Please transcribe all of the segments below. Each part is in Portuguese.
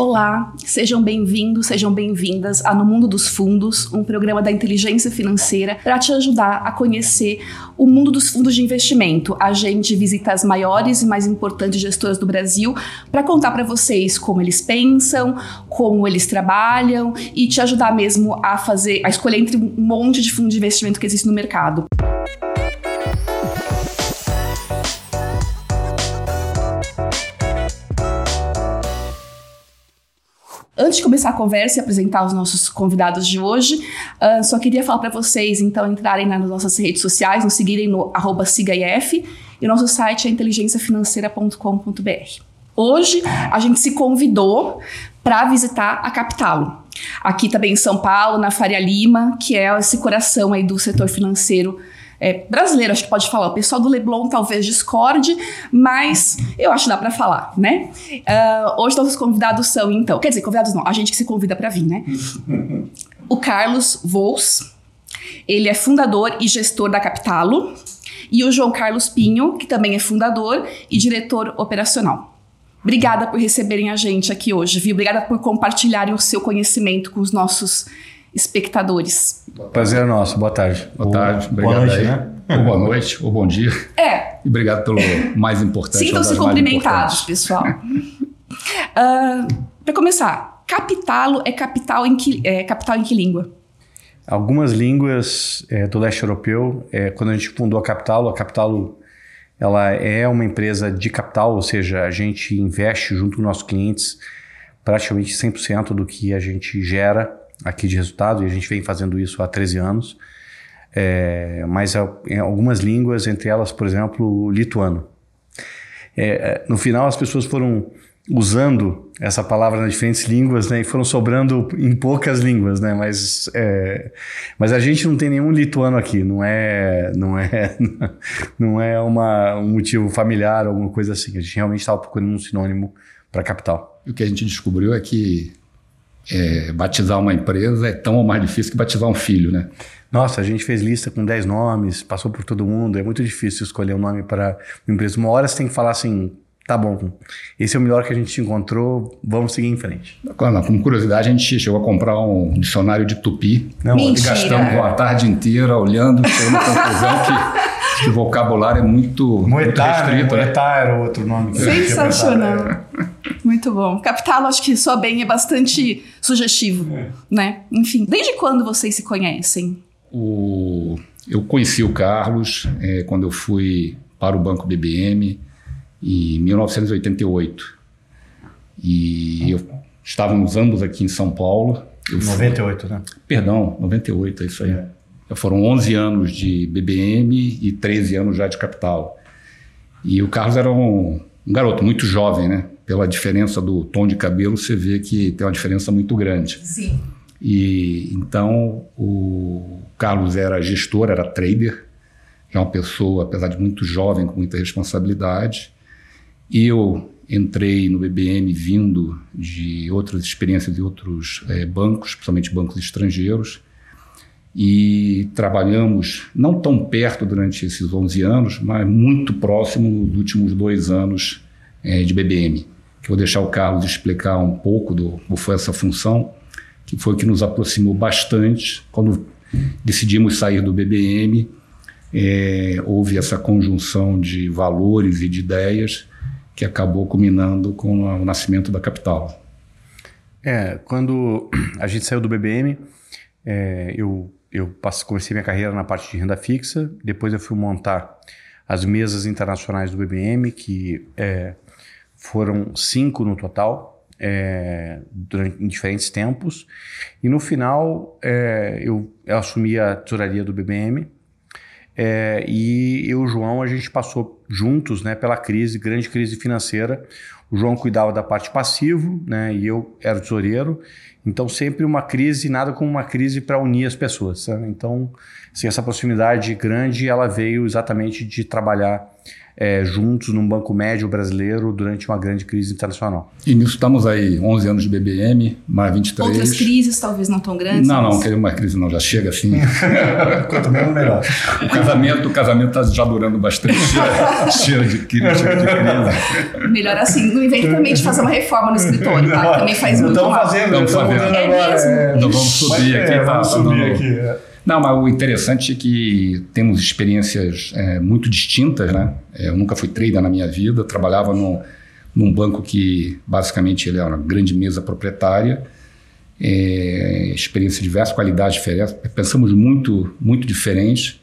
Olá, sejam bem-vindos, sejam bem-vindas a No Mundo dos Fundos, um programa da inteligência financeira para te ajudar a conhecer o mundo dos fundos de investimento. A gente visita as maiores e mais importantes gestoras do Brasil para contar para vocês como eles pensam, como eles trabalham e te ajudar mesmo a fazer, a escolher entre um monte de fundos de investimento que existe no mercado. Antes de começar a conversa e apresentar os nossos convidados de hoje, uh, só queria falar para vocês, então, entrarem nas nossas redes sociais, nos seguirem no arroba SIGAIF e nosso site é inteligenciafinanceira.com.br. Hoje, a gente se convidou para visitar a Capitalo. Aqui também em São Paulo, na Faria Lima, que é esse coração aí do setor financeiro é, brasileiro, acho que pode falar. O pessoal do Leblon talvez discorde, mas eu acho que dá para falar, né? Uh, hoje nossos convidados são, então, quer dizer, convidados não, a gente que se convida para vir, né? o Carlos Vols, ele é fundador e gestor da Capitalo, e o João Carlos Pinho, que também é fundador e diretor operacional. Obrigada por receberem a gente aqui hoje, viu? Obrigada por compartilharem o seu conhecimento com os nossos espectadores. Prazer é nosso. Boa tarde. Boa tarde. Obrigado boa noite, aí. né? Ou boa noite, ou bom dia. É. E obrigado pelo mais importante. Sintam-se cumprimentados, pessoal. uh, ah, Para começar, capitalo é capital em que, é, capital em que língua? Algumas línguas é, do leste europeu, é, quando a gente fundou a Capitalo, a Capitalo ela é uma empresa de capital, ou seja, a gente investe junto com nossos clientes praticamente 100% do que a gente gera aqui de resultado, e a gente vem fazendo isso há 13 anos. É, mas em algumas línguas, entre elas, por exemplo, o lituano. É, é, no final, as pessoas foram usando essa palavra nas diferentes línguas, né, e foram sobrando em poucas línguas, né, mas, é, mas a gente não tem nenhum lituano aqui, não é, não é, não é uma, um motivo familiar, alguma coisa assim. A gente realmente estava procurando um sinônimo para capital. O que a gente descobriu é que é, batizar uma empresa é tão ou mais difícil que batizar um filho, né? Nossa, a gente fez lista com 10 nomes, passou por todo mundo, é muito difícil escolher um nome para uma empresa. Uma hora você tem que falar assim, tá bom, esse é o melhor que a gente encontrou, vamos seguir em frente. Claro, com curiosidade, a gente chegou a comprar um dicionário de tupi. Não, Mentira. E gastamos uma tarde inteira olhando, chegando à conclusão que, que o vocabulário é muito, Moetá, muito restrito. Né? Moetá era outro nome. Sensacional. Muito bom. Capital, acho que só bem é bastante sugestivo, é. né? Enfim, desde quando vocês se conhecem? O... Eu conheci o Carlos é, quando eu fui para o Banco BBM em 1988. E eu, estávamos ambos aqui em São Paulo. Eu 98, fui... né? Perdão, 98, é isso aí. É. Foram 11 anos de BBM e 13 anos já de capital. E o Carlos era um, um garoto muito jovem, né? Pela diferença do tom de cabelo, você vê que tem uma diferença muito grande. Sim. E então o Carlos era gestor, era trader, é uma pessoa, apesar de muito jovem, com muita responsabilidade. Eu entrei no BBM vindo de outras experiências de outros é, bancos, principalmente bancos estrangeiros, e trabalhamos não tão perto durante esses 11 anos, mas muito próximo nos últimos dois anos é, de BBM. Que vou deixar o Carlos explicar um pouco do como foi essa função, que foi que nos aproximou bastante quando decidimos sair do BBM. É, houve essa conjunção de valores e de ideias que acabou culminando com o nascimento da capital. É, quando a gente saiu do BBM, é, eu, eu comecei minha carreira na parte de renda fixa, depois eu fui montar as mesas internacionais do BBM, que é, foram cinco no total, é, durante, em diferentes tempos. E no final, é, eu, eu, assumi a tesouraria do BBM. É, e eu e o João, a gente passou juntos né, pela crise, grande crise financeira. O João cuidava da parte passivo né, e eu era tesoureiro. Então, sempre uma crise, nada como uma crise para unir as pessoas. Então, assim, essa proximidade grande, ela veio exatamente de trabalhar é, juntos num banco médio brasileiro durante uma grande crise internacional. E nisso estamos aí, 11 anos de BBM, mais 23. Outras crises talvez não tão grandes? Não, não, queria uma crise não, já chega assim. Quanto menos, melhor. O casamento o casamento está já durando bastante, cheio, de crise, cheio de crise. Melhor assim, não invente também de fazer uma reforma no escritório, tá? Também faz muito Estamos mal. fazendo, Estamos estamos fazendo. fazendo É agora. mesmo? é. Então vamos subir Mas, aqui. é, tá? vamos subir Não, aqui. É. Não, mas o interessante é que temos experiências é, muito distintas, né? É, Eu nunca fui trader na minha vida, trabalhava no, num banco que basicamente ele era uma grande mesa proprietária, é, experiência diversa, qualidade diferente, pensamos muito, muito diferentes,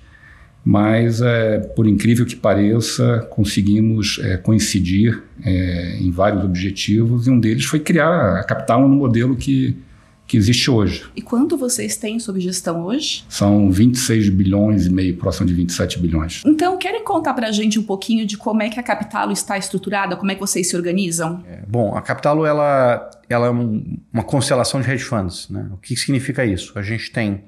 mas é, por incrível que pareça, conseguimos é, coincidir é, em vários objetivos e um deles foi criar a Capital no modelo que, que existe hoje. E quanto vocês têm sob gestão hoje? São 26 bilhões e meio, próximo de 27 bilhões. Então, querem contar pra gente um pouquinho de como é que a Capitalo está estruturada, como é que vocês se organizam? É, Bom, a Capitalo ela, ela é um- uma constelação de hedge funds. Né? O que significa isso? A gente tem,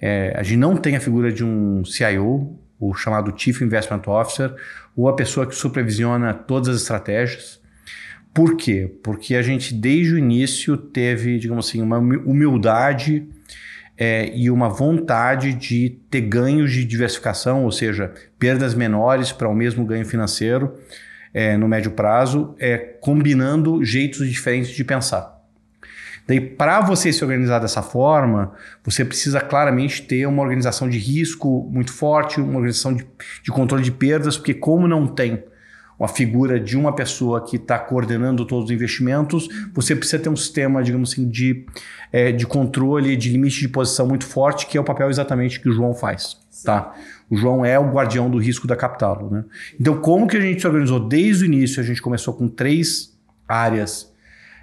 é, a gente não tem a figura de um CIO, o chamado Chief Investment Officer, ou a pessoa que supervisiona todas as estratégias. Por quê? Porque a gente desde o início teve, digamos assim, uma humi- humildade é, e uma vontade de ter ganhos de diversificação, ou seja, perdas menores para o mesmo ganho financeiro é, no médio prazo, é, combinando jeitos diferentes de pensar. Daí, para você se organizar dessa forma, você precisa claramente ter uma organização de risco muito forte, uma organização de, de controle de perdas, porque como não tem uma figura de uma pessoa que está coordenando todos os investimentos, você precisa ter um sistema, digamos assim, de, é, de controle, de limite de posição muito forte, que é o papel exatamente que o João faz. Tá? O João é o guardião do risco da capital. Né? Então, como que a gente se organizou? Desde o início, a gente começou com três áreas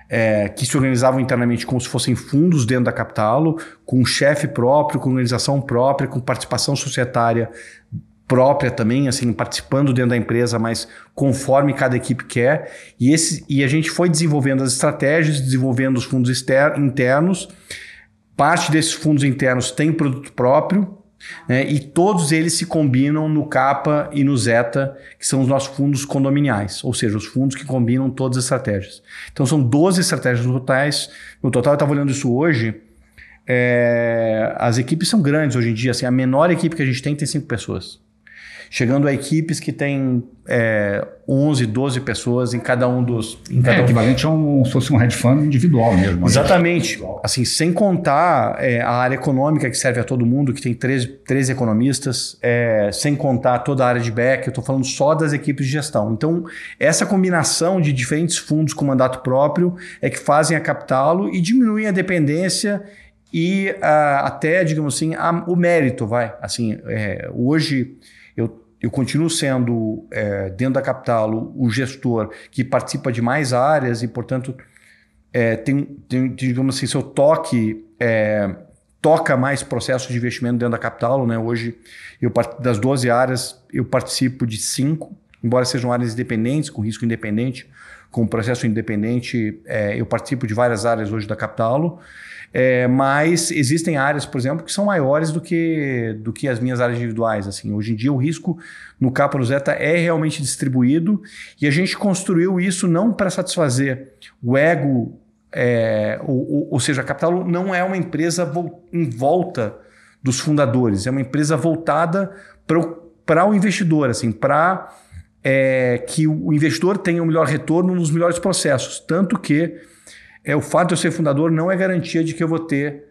é, que se organizavam internamente como se fossem fundos dentro da Capitalo, com um chefe próprio, com organização própria, com participação societária própria também, assim, participando dentro da empresa, mas conforme cada equipe quer. E, esse, e a gente foi desenvolvendo as estratégias, desenvolvendo os fundos internos. Parte desses fundos internos tem produto próprio, né, e todos eles se combinam no Capa e no Zeta, que são os nossos fundos condominiais, ou seja, os fundos que combinam todas as estratégias. Então são 12 estratégias totais. No total, eu estava olhando isso hoje. é, as equipes são grandes hoje em dia. Assim, a menor equipe que a gente tem tem cinco pessoas. Chegando a equipes que tem é, 11, 12 pessoas em cada um dos. Em cada É um equivalente a um, se fosse um hedge fund individual mesmo. né? Exatamente. Assim, sem contar é, a área econômica que serve a todo mundo, que tem 13, 13 economistas, é, sem contar toda a área de back, eu estou falando só das equipes de gestão. Então, essa combinação de diferentes fundos com mandato próprio é que fazem a captá-lo e diminuem a dependência e ah, até, digamos assim, a- o mérito, vai. Assim, é, hoje eu, continuo sendo, é, dentro da Capitalo, o gestor que participa de mais áreas e, portanto, é, tem, tem, digamos assim, seu toque é, toca mais processos de investimento dentro da Capitalo. Né? Hoje, eu, das 12 áreas, eu participo de cinco, embora sejam áreas independentes, com risco independente, com processo independente, é, eu participo de várias áreas hoje da Capitalo. É, mas existem áreas, por exemplo, que são maiores do que, do que as minhas áreas individuais. Assim. Hoje em dia, o risco no Capa no Zeta é realmente distribuído e a gente construiu isso não para satisfazer o ego, é, ou, ou- seja, a Capital não é uma empresa vol- em volta dos fundadores, é uma empresa voltada para o investidor, assim, para é, que o investidor tenha o melhor retorno nos melhores processos. Tanto que é, o fato de eu ser fundador não é garantia de que eu vou ter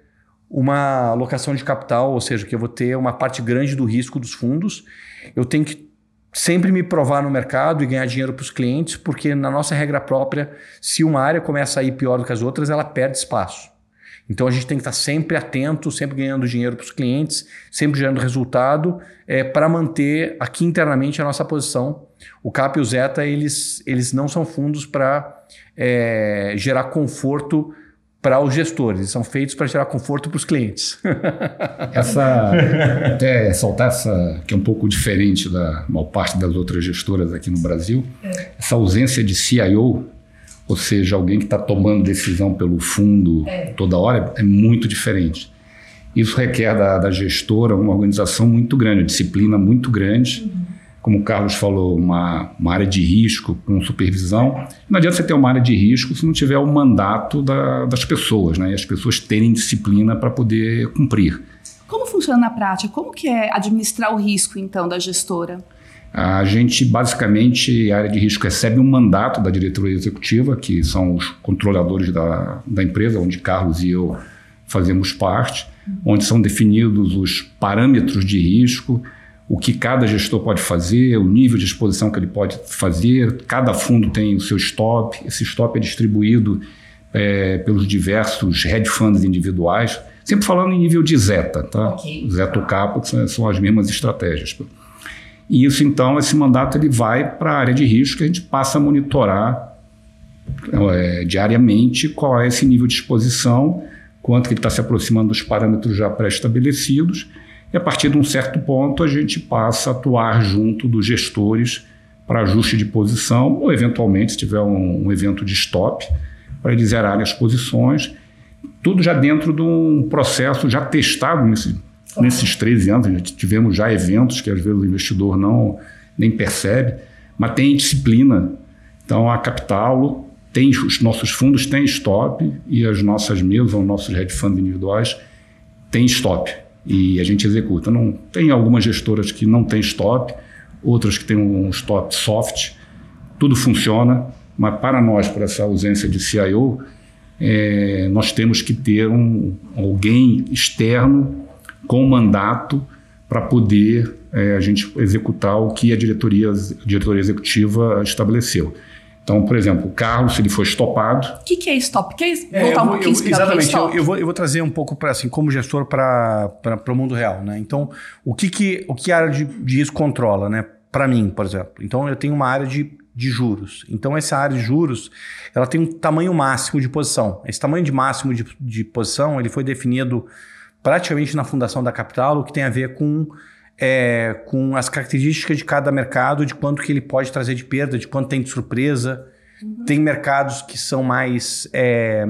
uma alocação de capital, ou seja, que eu vou ter uma parte grande do risco dos fundos. Eu tenho que sempre me provar no mercado e ganhar dinheiro para os clientes, porque na nossa regra própria, se uma área começa a ir pior do que as outras, ela perde espaço. Então a gente tem que estar sempre atento, sempre ganhando dinheiro para os clientes, sempre gerando resultado é, para manter aqui internamente a nossa posição. O CAP e o Zeta, eles, eles não são fundos para é, gerar conforto para os gestores, eles são feitos para gerar conforto para os clientes. Essa, até soltar essa, que é um pouco diferente da maior parte das outras gestoras aqui no Brasil, essa ausência de CIO, ou seja, alguém que está tomando decisão pelo fundo toda hora, é muito diferente. Isso requer da, da gestora uma organização muito grande, uma disciplina muito grande, como o Carlos falou, uma, uma área de risco com supervisão. Não adianta você ter uma área de risco se não tiver o mandato da, das pessoas, né? E as pessoas terem disciplina para poder cumprir. Como funciona na prática? Como que é administrar o risco, então, da gestora? A gente, basicamente, a área de risco recebe um mandato da diretoria executiva, que são os controladores da, da empresa, onde Carlos e eu fazemos parte, onde são definidos os parâmetros de risco, o que cada gestor pode fazer, o nível de exposição que ele pode fazer. Cada fundo tem o seu stop. Esse stop é distribuído é, pelos diversos hedge funds individuais, sempre falando em nível de Zeta, tá? Okay. Zeta ou que são as mesmas estratégias. E isso, então, esse mandato ele vai para a área de risco que a gente passa a monitorar é, diariamente qual é esse nível de exposição, quanto que ele está se aproximando dos parâmetros já pré-estabelecidos e a partir de um certo ponto, a gente passa a atuar junto dos gestores para ajuste de posição, ou eventualmente, se tiver um, um evento de stop, para eles zerarem as posições. Tudo já dentro de um processo já testado nesse, nesses 13 anos. Tivemos já eventos que às vezes o investidor não nem percebe, mas tem disciplina. Então, a Capital tem, os nossos fundos têm stop e as nossas mesas, os nossos hedge funds individuais têm stop e a gente executa. Não tem algumas gestoras que não tem stop, outras que têm um stop soft. Tudo funciona, mas para nós, por essa ausência de CIO, é, nós temos que ter um, alguém externo com mandato para poder é, a gente executar o que a diretoria, a diretoria executiva estabeleceu. Então, por exemplo, o carro, se ele for estopado. O que, que, é stop? Quer é, voltar um pouquinho eu, Exatamente, eu, eu, vou, eu vou trazer um pouco para assim, como gestor para o mundo real. Né? Então, o que, que, o que a área de, de risco controla, né? Para mim, por exemplo. Então, eu tenho uma área de, de juros. Então, essa área de juros ela tem um tamanho máximo de posição. Esse tamanho de máximo de, de posição ele foi definido praticamente na fundação da Capital, o que tem a ver com é, com as características de cada mercado, de quanto que ele pode trazer de perda, de quanto tem de surpresa. Uhum. Tem mercados que são mais é,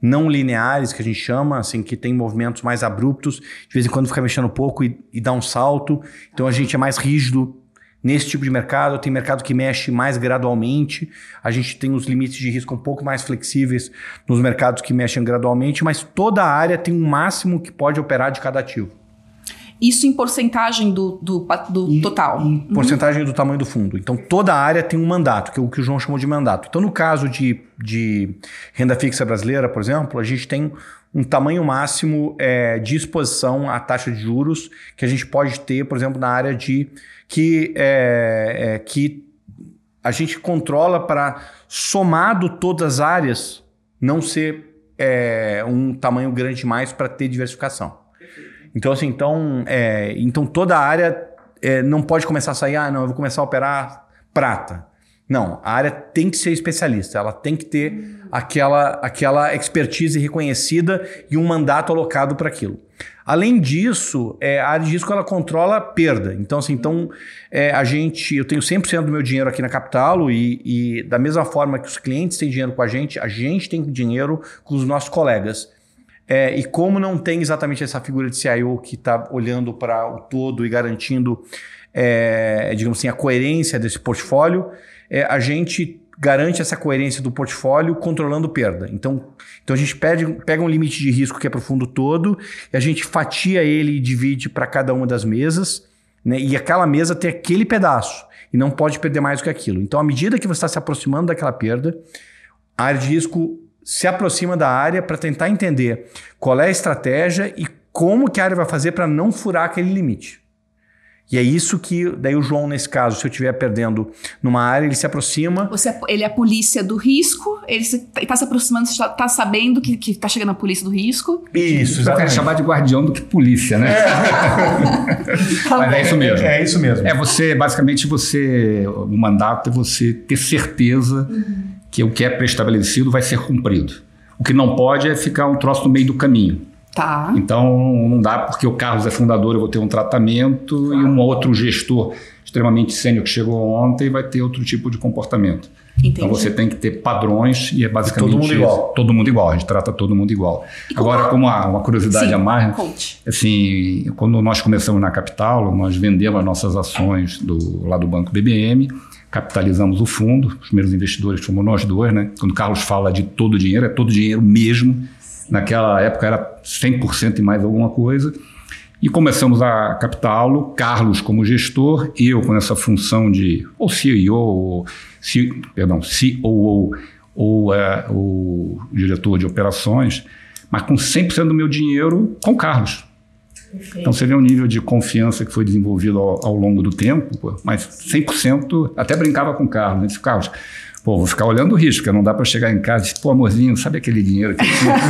não lineares, que a gente chama, assim, que tem movimentos mais abruptos, de vez em quando fica mexendo um pouco e, e dá um salto. Então a gente é mais rígido nesse tipo de mercado. Tem mercado que mexe mais gradualmente. A gente tem os limites de risco um pouco mais flexíveis nos mercados que mexem gradualmente, mas toda área tem um máximo que pode operar de cada ativo. Isso em porcentagem do, do, do e, total. Em uhum. porcentagem do tamanho do fundo. Então, toda área tem um mandato, que é o que o João chamou de mandato. Então, no caso de, de renda fixa brasileira, por exemplo, a gente tem um tamanho máximo é, de exposição à taxa de juros que a gente pode ter, por exemplo, na área de que, é, é, que a gente controla para, somado todas as áreas, não ser é, um tamanho grande demais para ter diversificação. Então, assim, então, é, então toda a área é, não pode começar a sair, ah, não, eu vou começar a operar prata. Não, a área tem que ser especialista, ela tem que ter aquela, aquela expertise reconhecida e um mandato alocado para aquilo. Além disso, é, a área de risco ela controla a perda. Então, assim, então é, a gente, eu tenho 100% do meu dinheiro aqui na Capital e, e da mesma forma que os clientes têm dinheiro com a gente, a gente tem dinheiro com os nossos colegas. É, e como não tem exatamente essa figura de CIO que está olhando para o todo e garantindo, é, digamos assim, a coerência desse portfólio, é, a gente garante essa coerência do portfólio controlando perda. Então, então a gente pede, pega um limite de risco que é para o fundo todo e a gente fatia ele e divide para cada uma das mesas. Né? E aquela mesa tem aquele pedaço e não pode perder mais do que aquilo. Então, à medida que você está se aproximando daquela perda, a área de risco se aproxima da área para tentar entender qual é a estratégia e como que a área vai fazer para não furar aquele limite. E é isso que, daí o João, nesse caso, se eu estiver perdendo numa área, ele se aproxima. Você, é, ele é a polícia do risco, ele está se aproximando, você está sabendo que está chegando a polícia do risco. Isso, exatamente. chamar de guardião do que polícia, né? É. Mas é isso mesmo. É, é, isso mesmo. É você, basicamente, você, o mandato é você ter certeza uhum que o que é pré-estabelecido vai ser cumprido. O que não pode é ficar um troço no meio do caminho. Tá. Então não dá porque o Carlos é fundador, eu vou ter um tratamento e um outro gestor. extremamente sênior que chegou ontem vai ter outro tipo de comportamento. Entendi. Então você tem que ter padrões e é basicamente todo mundo igual. Todo mundo igual, a gente trata todo mundo igual. Agora, como uma, uma curiosidade Sim, a mais, conte. assim, quando nós começamos na capital, nós vendemos as nossas ações do, lá do Banco BBM, capitalizamos o fundo, os primeiros investidores fomos nós dois, né? Quando o Carlos fala de todo o dinheiro, é todo o dinheiro mesmo. Naquela época era 100% e mais alguma coisa. E começamos a captá-lo, Carlos como gestor, eu com essa função de ou CEO, ou, C, perdão, COO ou é, o diretor de operações, mas com 100% do meu dinheiro com Carlos. Perfeito. Então você vê um nível de confiança que foi desenvolvido ao, ao longo do tempo, mas 100%, até brincava com o Carlos, né? Disse, Carlos, Pô, vou ficar olhando o risco, porque não dá para chegar em casa e dizer, pô, amorzinho, sabe aquele dinheiro que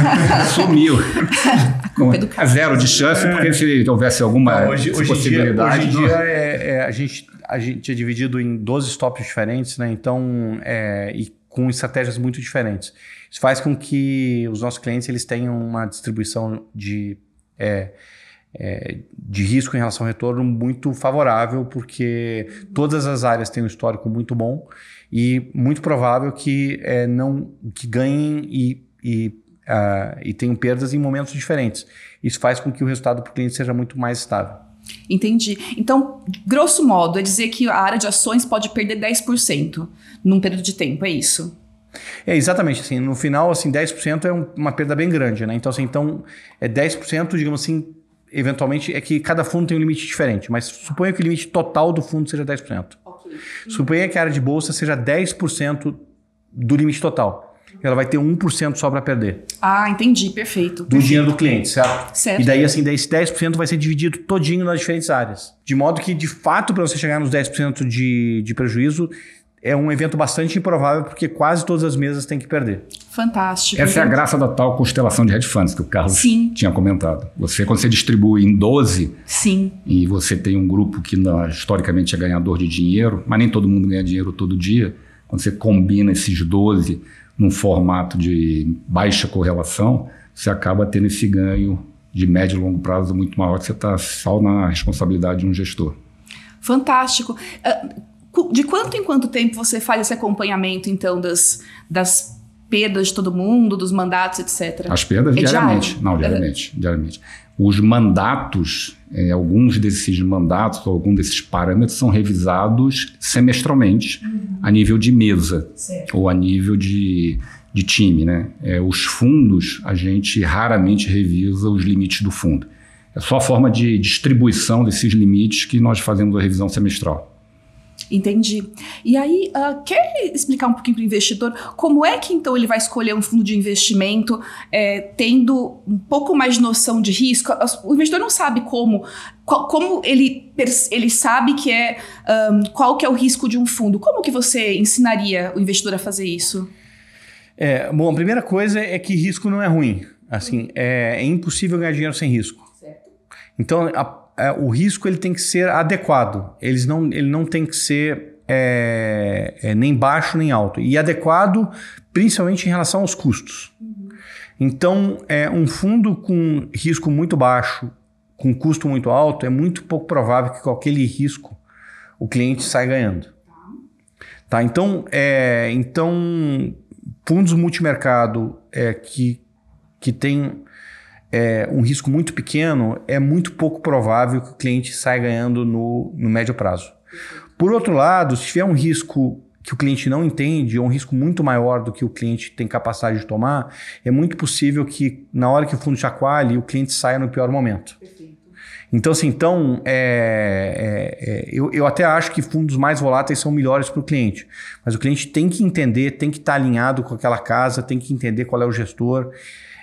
sumiu? a zero de chance, porque se houvesse alguma não, hoje, possibilidade. Hoje em dia, é, é, a, gente, a gente é dividido em 12 stops diferentes, né? Então, é, e com estratégias muito diferentes. Isso faz com que os nossos clientes eles tenham uma distribuição de, é, é, de risco em relação ao retorno muito favorável, porque todas as áreas têm um histórico muito bom e muito provável que é, não que ganhem e, e, uh, e tenham perdas em momentos diferentes. Isso faz com que o resultado para o cliente seja muito mais estável. Entendi. Então, grosso modo, é dizer que a área de ações pode perder 10% num período de tempo, é isso? É, exatamente. Assim, no final, assim, 10% é um, uma perda bem grande, né? Então, assim, então, é 10%, digamos assim, eventualmente, é que cada fundo tem um limite diferente, mas suponha que o limite total do fundo seja 10%. Suponha que a área de bolsa seja 10% do limite total. Ela vai ter 1% só para perder. Ah, entendi, perfeito. Do perfeito. dinheiro do cliente, certo? Certo. E daí, assim, esse 10% vai ser dividido todinho nas diferentes áreas. De modo que, de fato, para você chegar nos 10% de, de prejuízo, é um evento bastante improvável, porque quase todas as mesas têm que perder. Fantástico. Essa é a graça da tal constelação de hedge funds que o Carlos Sim. tinha comentado. Você, quando você distribui em 12, Sim. e você tem um grupo que historicamente é ganhador de dinheiro, mas nem todo mundo ganha dinheiro todo dia, quando você combina esses 12 num formato de baixa correlação, você acaba tendo esse ganho de médio e longo prazo muito maior, que você está só na responsabilidade de um gestor. Fantástico. Uh, de quanto em quanto tempo você faz esse acompanhamento, então, das, das perdas de todo mundo, dos mandatos, etc? As perdas é diariamente. Diário? Não, diariamente, é. diariamente. Os mandatos, é, alguns desses mandatos, ou algum desses parâmetros são revisados semestralmente uhum. a nível de mesa certo. ou a nível de, de time. Né? É, os fundos, a gente raramente revisa os limites do fundo. É só a forma de distribuição desses limites que nós fazemos a revisão semestral. Entendi. E aí, uh, quer explicar um pouquinho para o investidor como é que então ele vai escolher um fundo de investimento é, tendo um pouco mais de noção de risco? O investidor não sabe como, qual, como ele, ele sabe que é um, qual que é o risco de um fundo. Como que você ensinaria o investidor a fazer isso? É, bom, a primeira coisa é que risco não é ruim. Assim, é, é impossível ganhar dinheiro sem risco. Certo. Então, a é, o risco ele tem que ser adequado. Eles não, ele não tem que ser é, é, nem baixo nem alto. E adequado principalmente em relação aos custos. Então, é, um fundo com risco muito baixo, com custo muito alto, é muito pouco provável que com aquele risco o cliente saia ganhando. Tá? Então, é, então fundos multimercado é, que, que tem é, um risco muito pequeno, é muito pouco provável que o cliente saia ganhando no, no médio prazo. Por outro lado, se tiver um risco que o cliente não entende, ou um risco muito maior do que o cliente tem capacidade de tomar, é muito possível que na hora que o fundo chacoalhe, o cliente saia no pior momento. Então, assim, então, é, é, é, eu, eu até acho que fundos mais voláteis são melhores para o cliente. Mas o cliente tem que entender, tem que estar tá alinhado com aquela casa, tem que entender qual é o gestor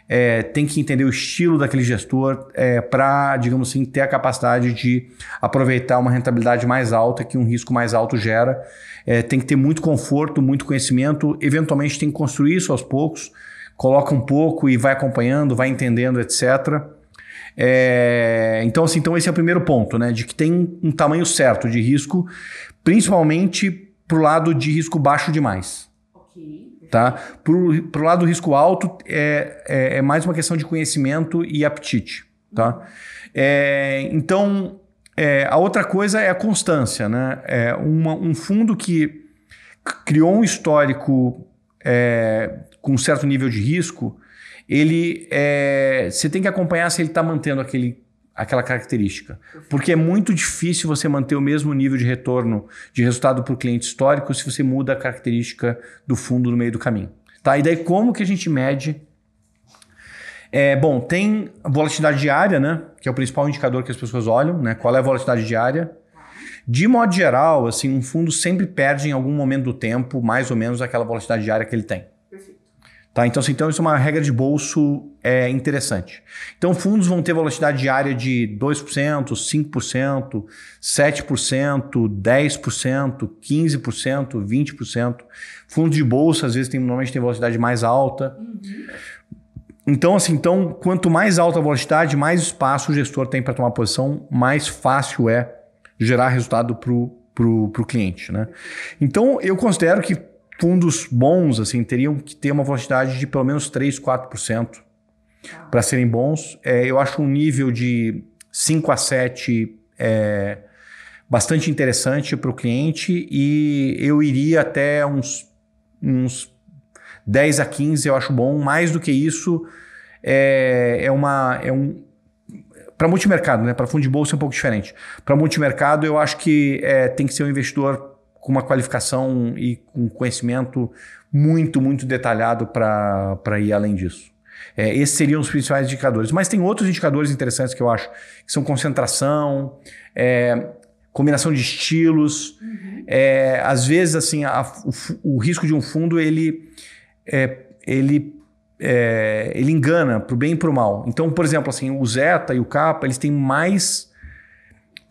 é, tem que entender o estilo daquele gestor é, para, digamos assim, ter a capacidade de aproveitar uma rentabilidade mais alta que um risco mais alto gera. É, tem que ter muito conforto, muito conhecimento, eventualmente tem que construir isso aos poucos, coloca um pouco e vai acompanhando, vai entendendo, etc. É, então, assim, então esse é o primeiro ponto, né? De que tem um tamanho certo de risco, principalmente para o lado de risco baixo demais. Ok. Tá? Para o lado do risco alto, é, é, é, mais uma questão de conhecimento e apetite. Tá? É, então, é, a outra coisa é a constância, né? É uma, um fundo que criou um histórico é, com um certo nível de risco, ele é, você tem que acompanhar se ele está mantendo aquele, aquela característica. Porque é muito difícil você manter o mesmo nível de retorno de resultado para o cliente histórico se você muda a característica do fundo no meio do caminho. Tá? E daí como que a gente mede? É, bom, tem a volatilidade diária, né? Que é o principal indicador que as pessoas olham, né? Qual é a volatilidade diária? De modo geral, assim, um fundo sempre perde em algum momento do tempo mais ou menos aquela volatilidade diária que ele tem. Tá? Então, assim, então, isso é uma regra de bolso é, interessante. Então, fundos vão ter volatilidade diária de 2%, 5%, 7%, 10%, 15%, 20%. Fundos de bolsa, às vezes, tem, normalmente tem volatilidade mais alta. Uhum. Então, assim, então, quanto mais alta a volatilidade, mais espaço o gestor tem para tomar posição, mais fácil é gerar resultado para o cliente. Né? Então, eu considero que fundos bons assim teriam que ter uma volatilidade de pelo menos 3, 4% para serem bons. É, eu acho um nível de 5 a 7 é, bastante interessante para o cliente e eu iria até uns, uns 10 a 15, eu acho bom. Mais do que isso, é, é, uma, é um. Para multimercado, né? para fundo de bolsa é um pouco diferente. Para multimercado, eu acho que é, tem que ser um investidor com uma qualificação e com conhecimento muito, muito detalhado para ir além disso. É, esses seriam os principais indicadores. Mas tem outros indicadores interessantes que eu acho, que são concentração, é, combinação de estilos. Uhum. É, às vezes, assim, a, o, o, risco de um fundo, ele, é, ele, é, ele engana para o bem e para o mal. Então, por exemplo, assim, o Zeta e o Kappa, eles têm mais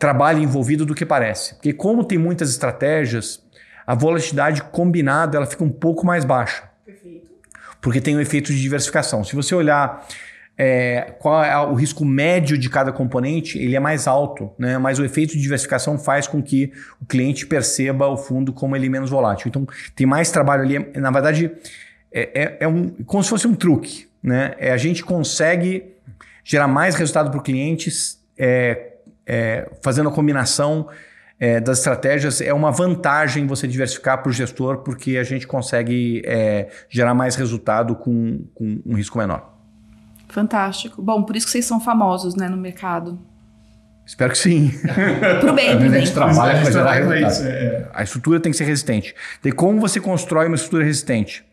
trabalho envolvido do que parece. Porque como tem muitas estratégias, a volatilidade combinada ela fica um pouco mais baixa. Perfeito. Porque tem o um efeito de diversificação. Se você olhar é, qual é o risco médio de cada componente, ele é mais alto, né? mas o efeito de diversificação faz com que o cliente perceba o fundo como ele é menos volátil. Então, tem mais trabalho ali. Na verdade, é, é, é um, como se fosse um truque. Né? É, a gente consegue gerar mais resultado para o cliente é, é, fazendo a combinação é, das estratégias, é uma vantagem você diversificar para o gestor, porque a gente consegue é, gerar mais resultado com, com um risco menor. Fantástico. Bom, por isso que vocês são famosos né, no mercado. Espero que sim. Pro bem, pro bem. A gente trabalha para gerar resultado. É. A estrutura tem que ser resistente. E como você constrói uma estrutura resistente?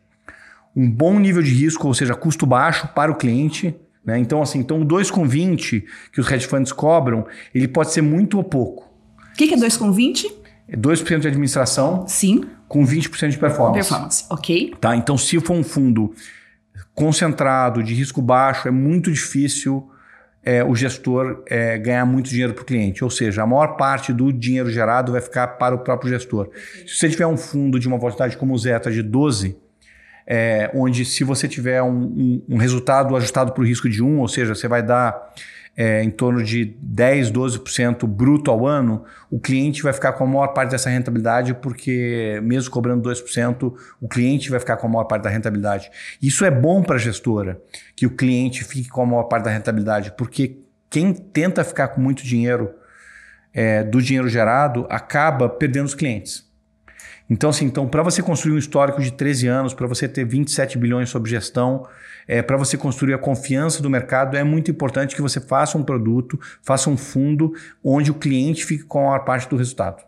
Um bom nível de risco, ou seja, custo baixo para o cliente, né? Então, assim, então 2,20 que os hedge funds cobram, ele pode ser muito ou pouco. O que, que é 2,20? É 2% de administração. Sim. Com 20% de performance. Performance, ok. Tá? Então, se for um fundo concentrado, de risco baixo, é muito difícil é, o gestor é, ganhar muito dinheiro para o cliente. Ou seja, a maior parte do dinheiro gerado vai ficar para o próprio gestor. Se você tiver um fundo de uma volatilidade como o Zeta de 12, é, onde se você tiver um, um, um resultado ajustado para o risco de 1, ou seja, você vai dar é, em torno de 10, 12% bruto ao ano, o cliente vai ficar com a maior parte dessa rentabilidade, porque mesmo cobrando 2%, o cliente vai ficar com a maior parte da rentabilidade. Isso é bom para a gestora, que o cliente fique com a maior parte da rentabilidade, porque quem tenta ficar com muito dinheiro é, do dinheiro gerado acaba perdendo os clientes. Então, assim, então, para você construir um histórico de 13 anos, para você ter 27 bilhões sob gestão, é, para você construir a confiança do mercado, é muito importante que você faça um produto, faça um fundo onde o cliente fique com a maior parte do resultado.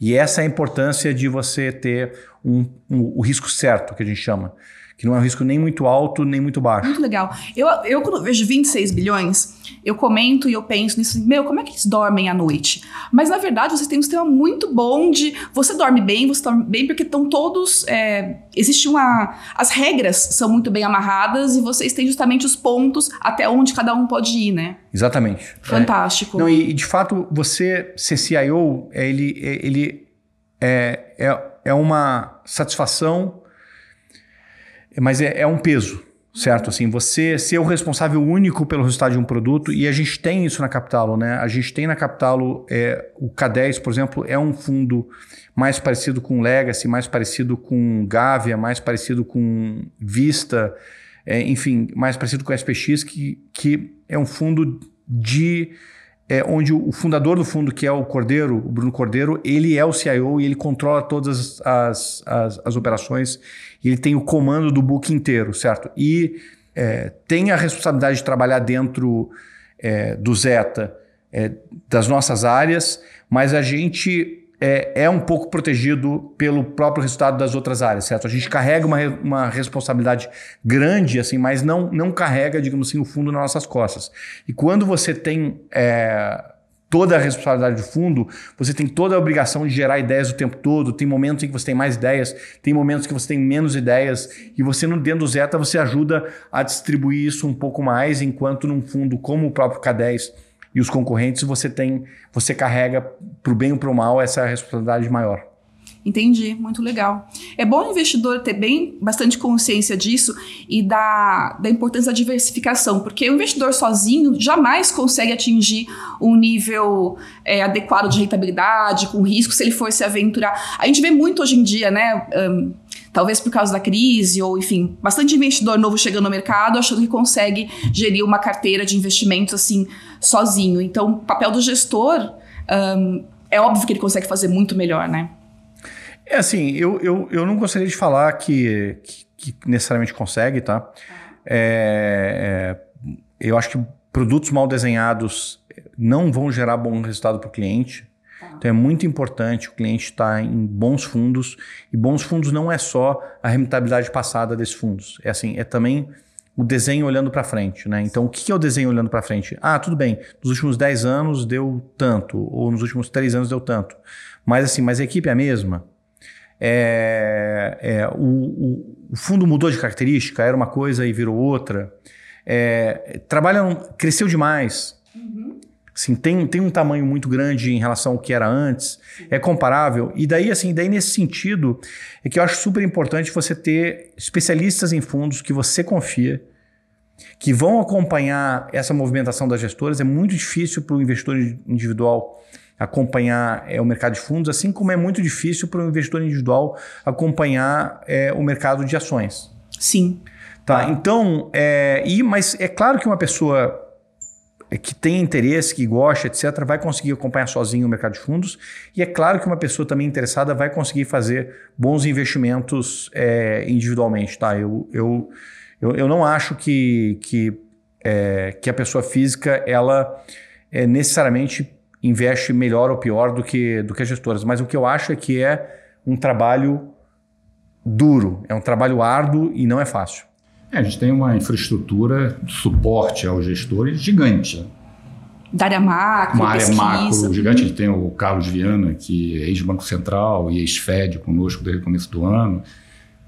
E essa é a importância de você ter um, um, o risco certo, que a gente chama que não é um risco nem muito alto, nem muito baixo. Muito legal. Eu, eu quando vejo 26 bilhões, eu comento e eu penso nisso, meu, como é que eles dormem à noite? Mas na verdade, vocês têm um sistema muito bom de. Você dorme bem, você dorme bem, porque estão todos. É, existe uma. As regras são muito bem amarradas e vocês têm justamente os pontos até onde cada um pode ir, né? Exatamente. Fantástico. É. Não, e, e, de fato, você ser CIO, ele, ele é, é, é uma satisfação mas é, é um peso, certo? Assim, você ser o responsável único pelo resultado de um produto, e a gente tem isso na Capitalo, né? A gente tem na Capitalo é, o K10, por exemplo, é um fundo mais parecido com Legacy, mais parecido com Gavia, mais parecido com Vista, é, enfim, mais parecido com SPX, que, que é um fundo de é, onde o fundador do fundo, que é o Cordeiro, o Bruno Cordeiro, ele é o CIO e ele controla todas as, as, as operações, ele tem o comando do book inteiro, certo? E é, tem a responsabilidade de trabalhar dentro é, do Zeta, é, das nossas áreas, mas a gente é, é, um pouco protegido pelo próprio resultado das outras áreas, certo? A gente carrega uma, uma responsabilidade grande, assim, mas não, não carrega, digamos assim, o fundo nas nossas costas. E quando você tem é, toda a responsabilidade do fundo, você tem toda a obrigação de gerar ideias o tempo todo. Tem momentos em que você tem mais ideias, tem momentos que você tem menos ideias, e você, no dentro do Zeta, você ajuda a distribuir isso um pouco mais, enquanto num fundo como o próprio K10 e os concorrentes, você tem, você carrega para o bem ou para o mal essa responsabilidade maior. Entendi, muito legal. É bom o investidor ter bem bastante consciência disso e da, da importância da diversificação, porque o investidor sozinho jamais consegue atingir um nível é, adequado de rentabilidade, com risco, se ele for se aventurar. A gente vê muito hoje em dia, né? Um, talvez por causa da crise, ou enfim, bastante investidor novo chegando no mercado achando que consegue gerir uma carteira de investimentos assim sozinho. Então, o papel do gestor um, é óbvio que ele consegue fazer muito melhor, né? É assim, eu, eu, eu não gostaria de falar que, que, que necessariamente consegue, tá? É, é, eu acho que produtos mal desenhados não vão gerar bom resultado para o cliente. Então é muito importante o cliente estar em bons fundos. E bons fundos não é só a rentabilidade passada desses fundos. É assim, é também o desenho olhando para frente, né? Então, o que é o desenho olhando para frente? Ah, tudo bem, nos últimos 10 anos deu tanto, ou nos últimos 3 anos deu tanto. Mas assim, mas a equipe é a mesma? É, é, o, o, fundo mudou de característica, era uma coisa e virou outra. É, trabalham, cresceu demais. Uhum. Assim, tem, tem um tamanho muito grande em relação ao que era antes, Sim. é comparável. E daí, assim, daí nesse sentido, é que eu acho super importante você ter especialistas em fundos que você confia, que vão acompanhar essa movimentação das gestoras. É muito difícil para o investidor individual acompanhar é, o mercado de fundos, assim como é muito difícil para o investidor individual acompanhar é, o mercado de ações. Sim. Tá, então, é, e, mas é claro que uma pessoa é, que tem interesse, que gosta, etc., vai conseguir acompanhar sozinho o mercado de fundos. E é claro que uma pessoa também interessada vai conseguir fazer bons investimentos é, individualmente. Tá? Eu, eu, eu, eu, não acho que, que, é, que a pessoa física ela é, necessariamente investe melhor ou pior do que, do que as gestoras. Mas o que eu acho é que é um trabalho duro, é um trabalho árduo e não é fácil. É, a gente tem uma infraestrutura de suporte aos gestores gigante. Da área macro, Uma área macro gigante. A gente tem o Carlos Viana, que é ex-Banco Central e ex-FED conosco desde o começo do ano.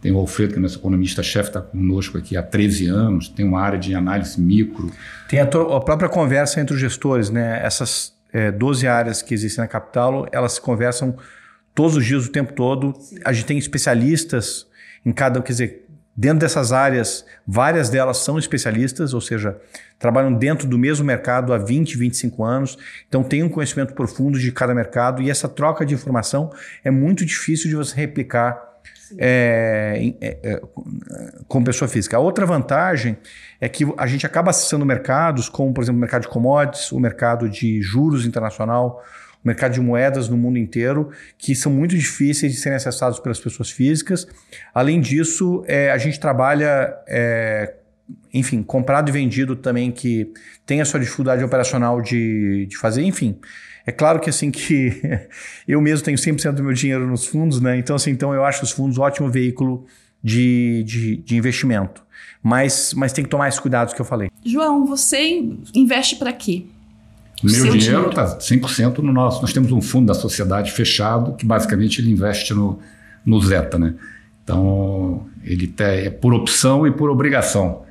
Tem o Alfredo, que é nosso economista-chefe, está conosco aqui há 13 anos. Tem uma área de análise micro. Tem a, a própria conversa entre os gestores, né? Essas é, 12 áreas que existem na capital, elas se conversam todos os dias, o tempo todo. Sim. A gente tem especialistas em cada, quer dizer, Dentro dessas áreas, várias delas são especialistas, ou seja, trabalham dentro do mesmo mercado há 20, 25 anos, então têm um conhecimento profundo de cada mercado e essa troca de informação é muito difícil de você replicar é, é, é, com pessoa física. A outra vantagem é que a gente acaba acessando mercados como, por exemplo, o mercado de commodities, o mercado de juros internacional, mercado de moedas no mundo inteiro, que são muito difíceis de serem acessados pelas pessoas físicas. Além disso, é, a gente trabalha, é, enfim, comprado e vendido também, que tem a sua dificuldade operacional de, de fazer, enfim. É claro que assim que eu mesmo tenho 100% do meu dinheiro nos fundos, né? Então, assim, então eu acho os fundos um ótimo veículo de, de, de investimento. Mas, mas tem que tomar esses cuidados que eu falei. João, você investe para quê? O meu dinheiro está 100% no nosso. Nós temos um fundo da sociedade fechado que basicamente ele investe no, no Zeta, né? Então, ele é por opção e por obrigação.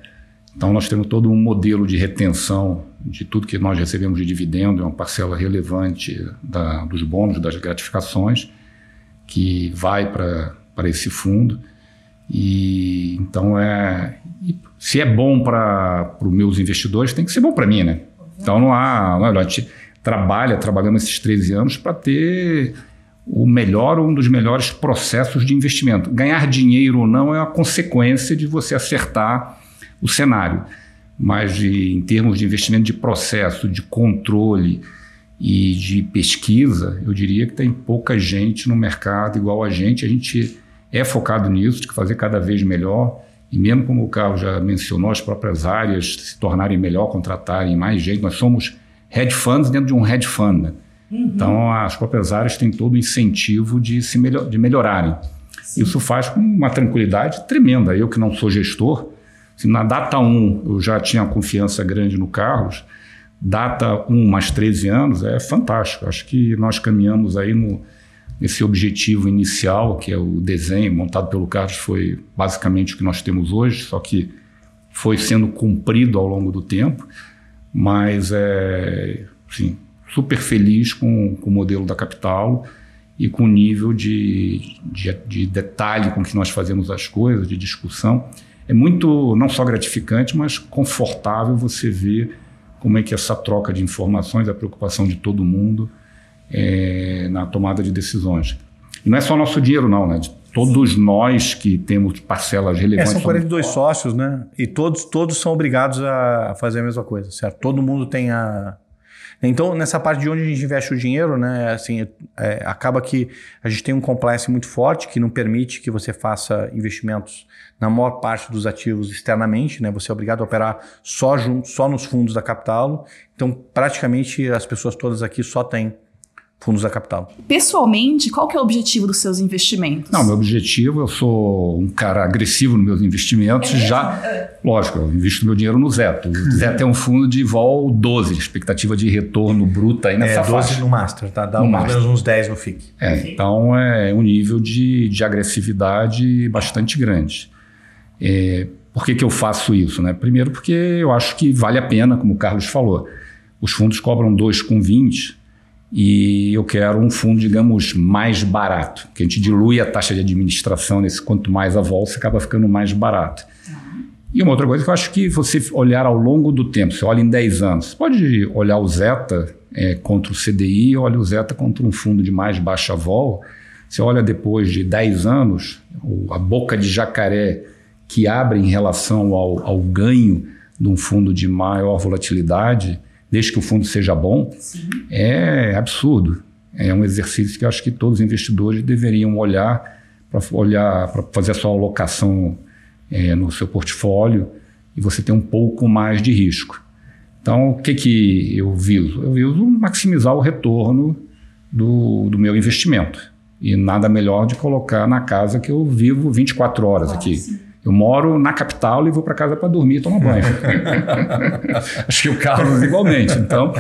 Então, nós temos todo um modelo de retenção de tudo que nós recebemos de dividendo, é uma parcela relevante da, dos bônus, das gratificações, que vai para esse fundo. E então é. Se é bom para os meus investidores, tem que ser bom para mim, né? Então não há. Não, a gente trabalha, trabalhamos esses 13 anos para ter o melhor ou um dos melhores processos de investimento. Ganhar dinheiro ou não é uma consequência de você acertar o cenário. Mas de, em termos de investimento de processo, de controle e de pesquisa, eu diria que tem pouca gente no mercado igual a gente. A gente é focado nisso, de fazer cada vez melhor. E mesmo como o Carlos já mencionou, as próprias áreas se tornarem melhor, contratarem mais gente. Nós somos hedge funds dentro de um hedge fund. Né? Uhum. Então, as próprias áreas têm todo o incentivo de, se melhor, de melhorarem. Sim. Isso faz com uma tranquilidade tremenda. Eu que não sou gestor, se na data 1 eu já tinha confiança grande no Carlos, data 1 mais 13 anos é fantástico. Acho que nós caminhamos aí no, nesse objetivo inicial, que é o desenho montado pelo Carlos, foi basicamente o que nós temos hoje, só que foi sendo cumprido ao longo do tempo. Mas é, sim, super feliz com, com o modelo da capital e com o nível de, de, de, detalhe com que nós fazemos as coisas, de discussão. É muito, não só gratificante, mas confortável você ver como é que essa troca de informações, a preocupação de todo mundo é, na tomada de decisões. E não é só nosso dinheiro, não, né? De todos nós que temos parcelas relevantes. É, são 42 sócios, né? E todos, todos são obrigados a fazer a mesma coisa, certo? Todo mundo tem a, então, nessa parte de onde a gente investe o dinheiro, né, assim, é, acaba que a gente tem um compliance muito forte que não permite que você faça investimentos na maior parte dos ativos externamente, né? Você é obrigado a operar só junto, só nos fundos da capital. Então, praticamente as pessoas todas aqui só têm fundos da capital. Pessoalmente, qual que é o objetivo dos seus investimentos? Não, meu objetivo, eu sou um cara agressivo nos meus investimentos, é já, lógico, eu invisto meu dinheiro no Zeto. O Zeto é um fundo de vol 12, expectativa de retorno bruta aí nessa é, 12 faixa. no Master, tá? Dá no mais ou menos uns 10 no FIC. É, então é um nível de, de agressividade bastante grande. É, por que, que eu faço isso? Né? Primeiro porque eu acho que vale a pena, como o Carlos falou. Os fundos cobram 2,20 e eu quero um fundo, digamos, mais barato, que a gente dilui a taxa de administração nesse quanto mais a volta, acaba ficando mais barato. E uma outra coisa que eu acho que você olhar ao longo do tempo, você olha em 10 anos, você pode olhar o Zeta é, contra o CDI, olha o Zeta contra um fundo de mais baixa vol, você olha depois de 10 anos, a boca de jacaré que abre em relação ao, ao ganho de um fundo de maior volatilidade, desde que o fundo seja bom, Sim. é absurdo. É um exercício que eu acho que todos os investidores deveriam olhar para olhar para fazer a sua alocação é, no seu portfólio e você ter um pouco mais de risco. Então, o que, que eu viso? Eu viso maximizar o retorno do, do meu investimento. E nada melhor de colocar na casa que eu vivo 24 horas aqui. Eu moro na capital e vou para casa para dormir e tomar banho. Acho que o Carlos igualmente. Então,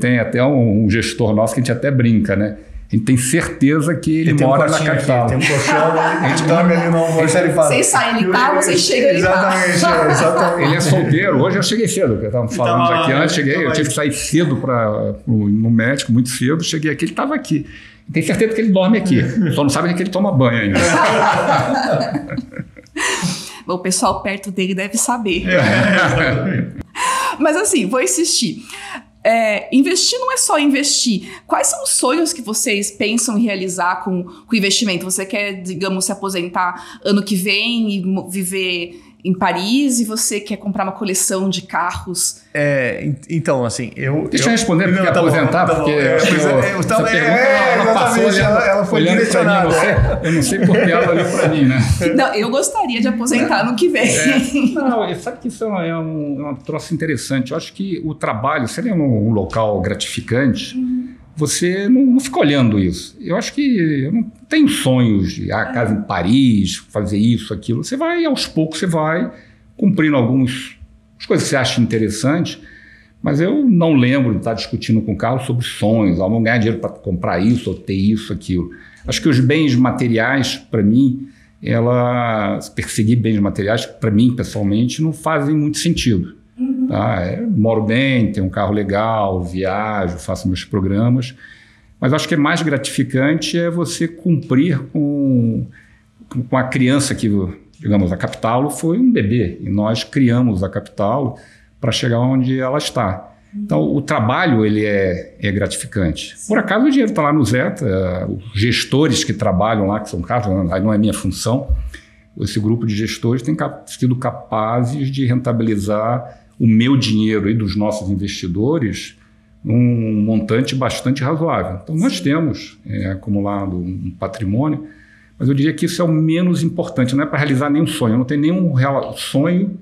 tem até um, gestor nosso que a gente até brinca, né? A gente tem certeza que ele mora um na capital. Aqui, tem um colchão, a gente dorme ali no almoço fala. Vocês saem de cá, vocês chegam ali Exatamente, é, exatamente. Ele é solteiro. Hoje eu cheguei cedo, que estávamos falando então, aqui antes. Cheguei, eu tive que sair cedo para no médico, muito cedo. Cheguei aqui, ele estava aqui. Tem certeza que ele dorme aqui. Só não sabe nem que ele toma banho ainda. o pessoal perto dele deve saber. É, Mas assim, vou insistir. É, investir não é só investir. Quais são os sonhos que vocês pensam em realizar com o investimento? Você quer, digamos, se aposentar ano que vem e viver em Paris e você quer comprar uma coleção de carros. É, então, assim, eu. Deixa eu, eu responder, porque tá aposentar, bom, porque. Tá é, eu, é, eu, essa é, é, ela, passou olhando, ela, ela foi direcionada. Mim, eu não sei porque ela olhou para mim, né? Não, eu gostaria de aposentar no que vem. É. Não, sabe que isso é um, é um troço interessante. Eu acho que o trabalho, se ele é um, um local gratificante. Uhum você não, não, fica olhando isso. Eu acho que eu não tenho sonhos de ah, casa em Paris, fazer isso, aquilo. Você vai, aos poucos, você vai cumprindo algumas coisas que você acha interessantes, mas eu não lembro de estar discutindo com o Carlos sobre sonhos, ah, vamos ganhar dinheiro para comprar isso ou ter isso, aquilo. Acho que os bens materiais, para mim, ela perseguir bens materiais, para mim, pessoalmente, não fazem muito sentido. Tá? É, moro bem, tenho um carro legal, viajo, faço meus programas. Mas acho que é mais gratificante é você cumprir com, com a criança que, digamos, a capital foi um bebê. E nós criamos a capital para chegar onde ela está. Então, o trabalho ele é, é gratificante. Por acaso, o dinheiro está lá no Zeta, os gestores que trabalham lá, que são casos, aí não é minha função, esse grupo de gestores tem sido capazes de rentabilizar o meu dinheiro e dos nossos investidores um montante bastante razoável. Então, nós temos é, acumulado um patrimônio, mas eu diria que isso é o menos importante, não é para realizar nenhum sonho. Eu não tenho nenhum sonho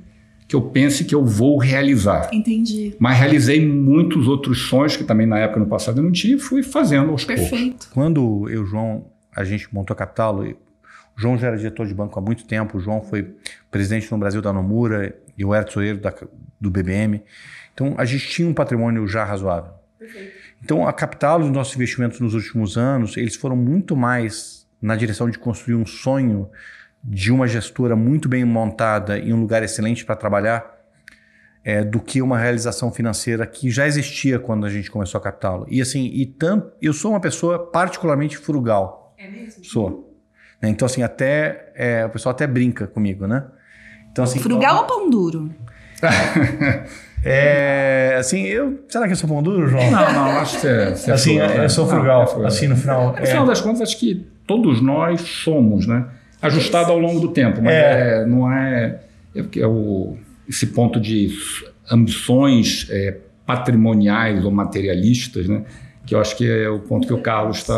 que eu pense que eu vou realizar. Entendi. Mas realizei muitos outros sonhos que também na época, no passado, eu não tinha e fui fazendo aos Perfeito. poucos. Perfeito. Quando eu, João, a gente montou a Capital, João já era diretor de banco há muito tempo, o João foi presidente no Brasil da Nomura e o Edson Soeiro da, do BBM. Então, a gente tinha um patrimônio já razoável. Perfeito. Então, a capital dos nossos investimentos nos últimos anos, eles foram muito mais na direção de construir um sonho de uma gestora muito bem montada e um lugar excelente para trabalhar, é, do que uma realização financeira que já existia quando a gente começou a capitá-lo. E assim, e tanto, eu sou uma pessoa particularmente frugal. É mesmo? Sou. Né, então, assim, até é, o pessoal até brinca comigo, né? Então, assim, frugal ou pão duro? É, assim, eu. Será que eu sou pão duro, João? Não, não, acho que é. é assim, frugal, eu sou frugal. Não, é frugal. Assim, no final. No final das contas, acho que todos nós somos, né? Ajustado ao longo do tempo, mas é. não é. É, é o, esse ponto de ambições patrimoniais ou materialistas, né? Que eu acho que é o ponto que o Carlos está.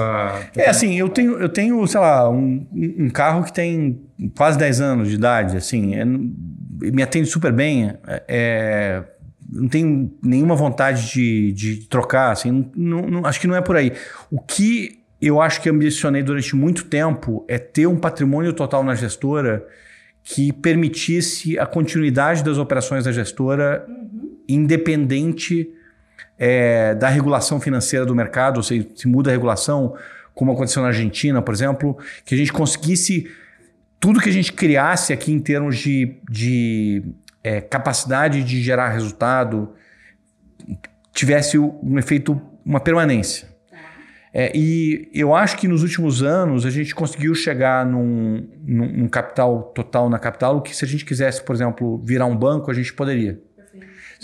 Tá... É assim, eu tenho, eu tenho, sei lá, um, um carro que tem quase 10 anos de idade, assim, é, me atende super bem. É, não tenho nenhuma vontade de, de trocar, assim, não, não, acho que não é por aí. O que eu acho que ambicionei durante muito tempo é ter um patrimônio total na gestora que permitisse a continuidade das operações da gestora uhum. independente é, da regulação financeira do mercado, ou seja, se muda a regulação, como aconteceu na Argentina, por exemplo, que a gente conseguisse tudo que a gente criasse aqui em termos de, de é, capacidade de gerar resultado tivesse um efeito, uma permanência. É, e eu acho que nos últimos anos a gente conseguiu chegar num, num, num, capital total na capital que se a gente quisesse, por exemplo, virar um banco, a gente poderia.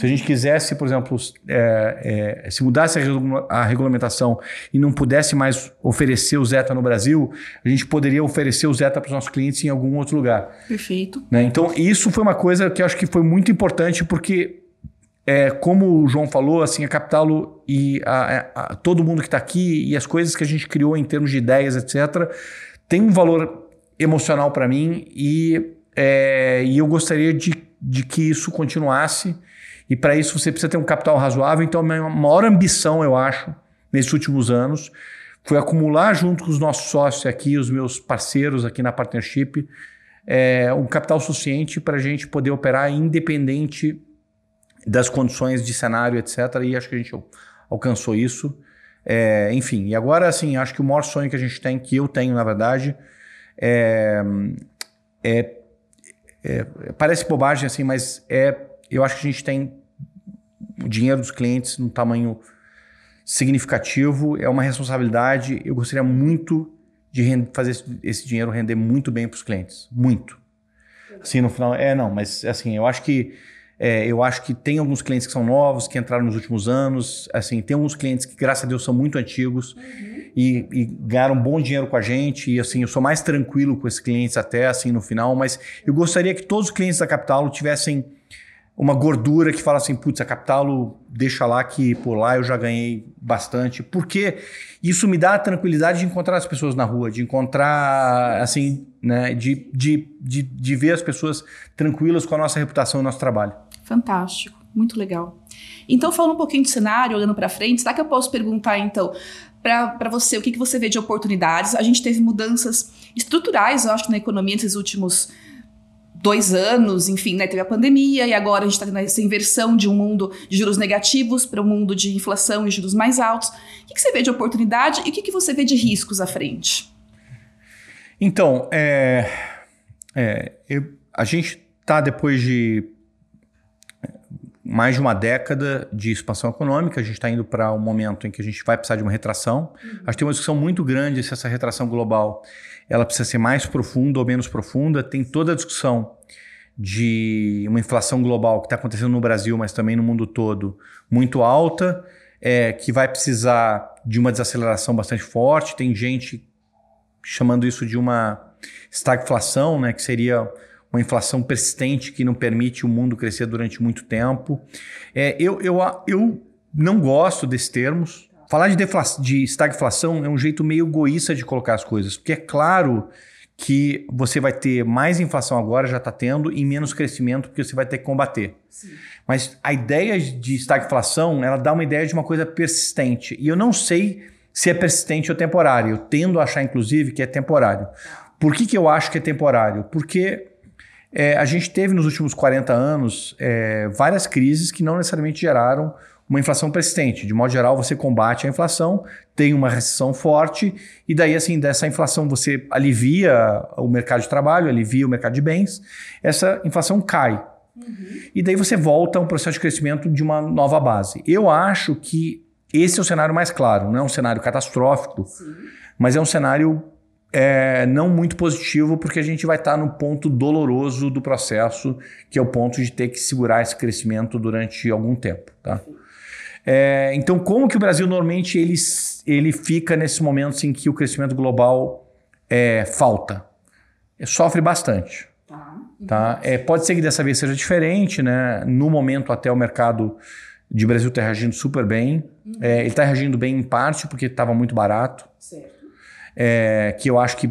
Se a gente quisesse, por exemplo, é, é, se mudasse a, a, regulamentação e não pudesse mais oferecer o Zeta no Brasil, a gente poderia oferecer o Zeta para os nossos clientes em algum outro lugar. Perfeito. Né? Então, isso foi uma coisa que eu acho que foi muito importante, porque, é, como o João falou, assim, a Capitalo e a, a, todo mundo que está aqui e as coisas que a gente criou em termos de ideias, etc., tem um valor emocional para mim e, é, e eu gostaria de, de que isso continuasse e para isso você precisa ter um capital razoável. Então, a minha maior ambição, eu acho, nesses últimos anos, foi acumular junto com os nossos sócios aqui, os meus parceiros aqui na partnership, é, um capital suficiente para a gente poder operar independente das condições de cenário, etc. E acho que a gente alcançou isso. É, enfim, e agora, assim, acho que o maior sonho que a gente tem, que eu tenho, na verdade, é, é, é parece bobagem, assim, mas é, eu acho que a gente tem o dinheiro dos clientes num tamanho significativo, é uma responsabilidade. Eu gostaria muito de fazer esse dinheiro render muito bem para os clientes, muito. Assim, no final, é, não, mas assim, eu acho que é, eu acho que tem alguns clientes que são novos, que entraram nos últimos anos. Assim, tem alguns clientes que, graças a Deus, são muito antigos uhum. e, e, ganharam bom dinheiro com a gente. E assim, eu sou mais tranquilo com esses clientes até assim no final. Mas eu gostaria que todos os clientes da Capital tivessem uma gordura que fala assim, putz, a Capitalo deixa lá que por lá eu já ganhei bastante. Porque isso me dá a tranquilidade de encontrar as pessoas na rua, de encontrar, assim, né, de, de, de, de ver as pessoas tranquilas com a nossa reputação e nosso trabalho. Fantástico, muito legal. Então, falando um pouquinho de cenário, olhando para frente, será que eu posso perguntar, então, para você, o que, que você vê de oportunidades? A gente teve mudanças estruturais, eu acho, na economia nesses últimos dois anos, enfim, né, teve a pandemia e agora a gente está tendo essa inversão de um mundo de juros negativos para um mundo de inflação e juros mais altos. O que, que você vê de oportunidade e o que, que você vê de riscos à frente? Então, é, é, eu, a gente está depois de mais de uma década de expansão econômica, a gente está indo para um momento em que a gente vai precisar de uma retração. Uhum. Acho que tem uma discussão muito grande se essa retração global ela precisa ser mais profunda ou menos profunda. Tem toda a discussão de uma inflação global que está acontecendo no Brasil, mas também no mundo todo, muito alta, é, que vai precisar de uma desaceleração bastante forte. Tem gente chamando isso de uma estagflação, né, que seria uma inflação persistente que não permite o mundo crescer durante muito tempo. É, eu, eu, eu não gosto desses termos. Falar de, de estagflação é um jeito meio egoísta de colocar as coisas, porque é claro que você vai ter mais inflação agora, já está tendo, e menos crescimento, porque você vai ter que combater. Sim. Mas a ideia de estagflação, ela dá uma ideia de uma coisa persistente. E eu não sei se é persistente ou temporário. Eu tendo a achar, inclusive, que é temporário. Por que, que eu acho que é temporário? Porque é, a gente teve nos últimos 40 anos é, várias crises que não necessariamente geraram uma inflação persistente. De modo geral, você combate a inflação, tem uma recessão forte, e daí, assim, dessa inflação você alivia o mercado de trabalho, alivia o mercado de bens, essa inflação cai. Uhum. E daí você volta a um processo de crescimento de uma nova base. Eu acho que esse é o cenário mais claro, não é um cenário catastrófico, Sim. mas é um cenário é, não muito positivo, porque a gente vai estar no ponto doloroso do processo, que é o ponto de ter que segurar esse crescimento durante algum tempo. Tá? É, então, como que o Brasil normalmente ele, ele fica nesses momentos em que o crescimento global é, falta? É, sofre bastante. Tá. tá? É, pode ser que dessa vez seja diferente, né? No momento, até o mercado de Brasil está reagindo super bem. Uhum. É, ele está reagindo bem em parte porque estava muito barato. Certo é, que eu acho que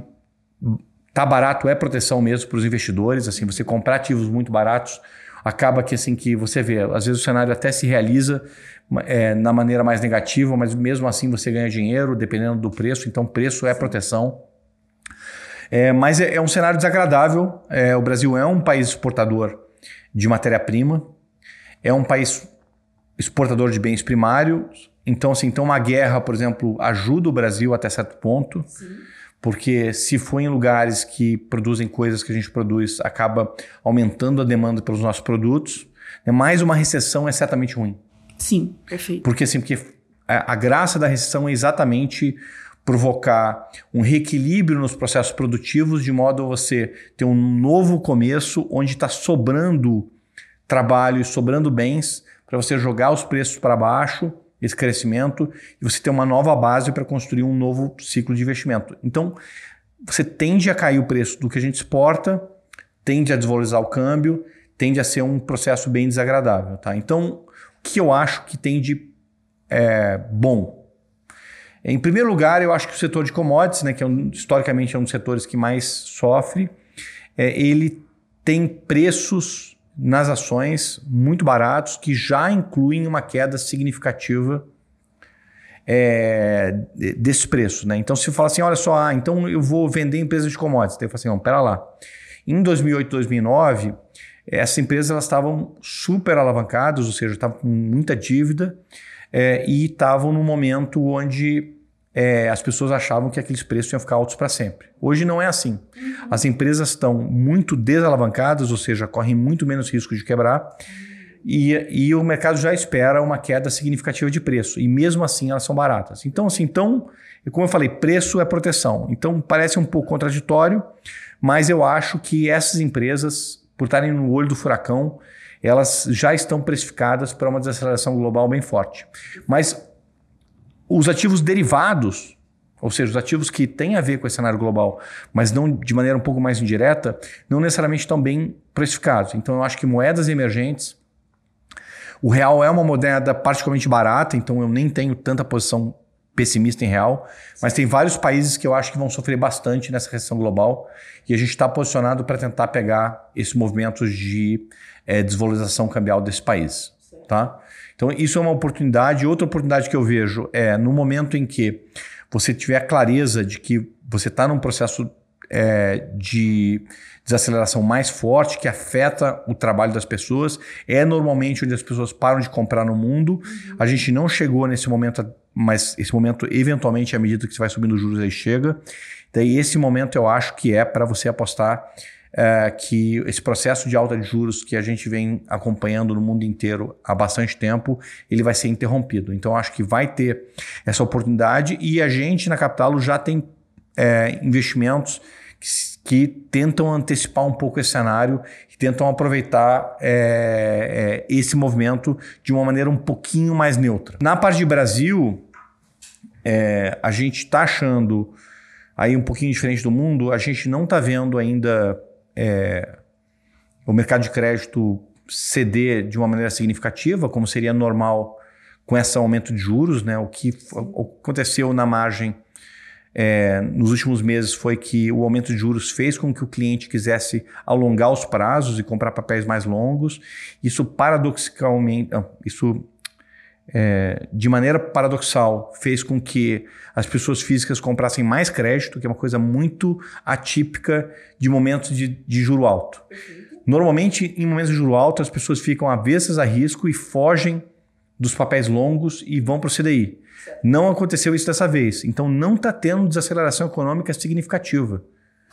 tá barato é proteção mesmo para os investidores. Assim, você comprar ativos muito baratos acaba que assim que você vê, às vezes o cenário até se realiza é, na maneira mais negativa, mas mesmo assim você ganha dinheiro dependendo do preço. Então, preço é proteção. É, mas é, é, um cenário desagradável. É, o Brasil é um país exportador de matéria-prima, é um país exportador de bens primários, então, assim, então uma guerra, por exemplo, ajuda o Brasil até certo ponto. Sim. Porque se for em lugares que produzem coisas que a gente produz, acaba aumentando a demanda pelos nossos produtos. Né? Mais uma recessão é certamente ruim. Sim, perfeito. Porque assim, porque a, a graça da recessão é exatamente provocar um reequilíbrio nos processos produtivos, de modo a você ter um novo começo onde está sobrando trabalho e sobrando bens para você jogar os preços para baixo esse crescimento e você ter uma nova base para construir um novo ciclo de investimento. Então, você tende a cair o preço do que a gente exporta, tende a desvalorizar o câmbio, tende a ser um processo bem desagradável. Tá? Então, o que eu acho que tem de é, bom? Em primeiro lugar, eu acho que o setor de commodities, né, que é um, historicamente é um dos setores que mais sofre, é, ele tem preços nas ações muito baratos que já incluem uma queda significativa é, desse preço. Né? Então, se fala assim, olha só, ah, então eu vou vender empresas de commodities. Daí eu falo assim, não, pera lá. Em 2008, 2009, essas empresas elas estavam super alavancadas, ou seja, estavam com muita dívida é, e estavam num momento onde é, as pessoas achavam que aqueles preços iam ficar altos para sempre. Hoje não é assim. Uhum. As empresas estão muito desalavancadas, ou seja, correm muito menos risco de quebrar. E, e, o mercado já espera uma queda significativa de preço. E mesmo assim elas são baratas. Então, assim, então, como eu falei, preço é proteção. Então parece um pouco contraditório, mas eu acho que essas empresas, por estarem no olho do furacão, elas já estão precificadas para uma desaceleração global bem forte. Mas os ativos derivados, ou seja, os ativos que têm a ver com esse cenário global, mas não de maneira um pouco mais indireta, não necessariamente estão bem precificados. Então eu acho que moedas emergentes, o real é uma moeda particularmente barata, então eu nem tenho tanta posição pessimista em real, mas tem vários países que eu acho que vão sofrer bastante nessa recessão global e a gente está posicionado para tentar pegar esses movimentos de é, desvalorização cambial desse país. Tá? Então, isso é uma oportunidade. Outra oportunidade que eu vejo é no momento em que você tiver a clareza de que você está num processo é, de desaceleração mais forte que afeta o trabalho das pessoas. É normalmente onde as pessoas param de comprar no mundo. A gente não chegou nesse momento, mas esse momento, eventualmente, à medida que você vai subindo os juros, aí chega. Daí, esse momento eu acho que é para você apostar é, que esse processo de alta de juros que a gente vem acompanhando no mundo inteiro há bastante tempo, ele vai ser interrompido. Então, acho que vai ter essa oportunidade e a gente na Capital já tem é, investimentos que, que, tentam antecipar um pouco esse cenário e tentam aproveitar é, é esse movimento de uma maneira um pouquinho mais neutra. Na parte de Brasil, é, a gente está achando aí um pouquinho diferente do mundo, a gente não está vendo ainda é, o mercado de crédito ceder de uma maneira significativa, como seria normal com esse aumento de juros, né? O que aconteceu na margem é, nos últimos meses foi que o aumento de juros fez com que o cliente quisesse alongar os prazos e comprar papéis mais longos. Isso paradoxalmente, isso é, de maneira paradoxal fez com que as pessoas físicas comprassem mais crédito, que é uma coisa muito atípica de momentos de, de juro alto. Normalmente, em momentos de juro alto, as pessoas ficam avessas a risco e fogem dos papéis longos e vão para o CDI. Certo. Não aconteceu isso dessa vez. Então, não está tendo desaceleração econômica significativa.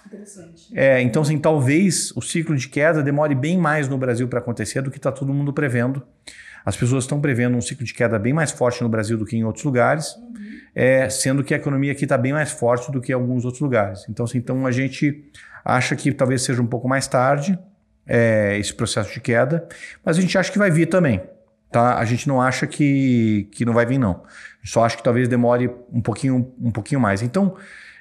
Interessante. É, então, assim, talvez o ciclo de queda demore bem mais no Brasil para acontecer do que está todo mundo prevendo. As pessoas estão prevendo um ciclo de queda bem mais forte no Brasil do que em outros lugares, uhum. é, sendo que a economia aqui está bem mais forte do que em alguns outros lugares. Então, assim, então a gente acha que talvez seja um pouco mais tarde é, esse processo de queda, mas a gente acha que vai vir também. Tá? A gente não acha que, que não vai vir, não. Só acha que talvez demore um pouquinho, um pouquinho mais. Então,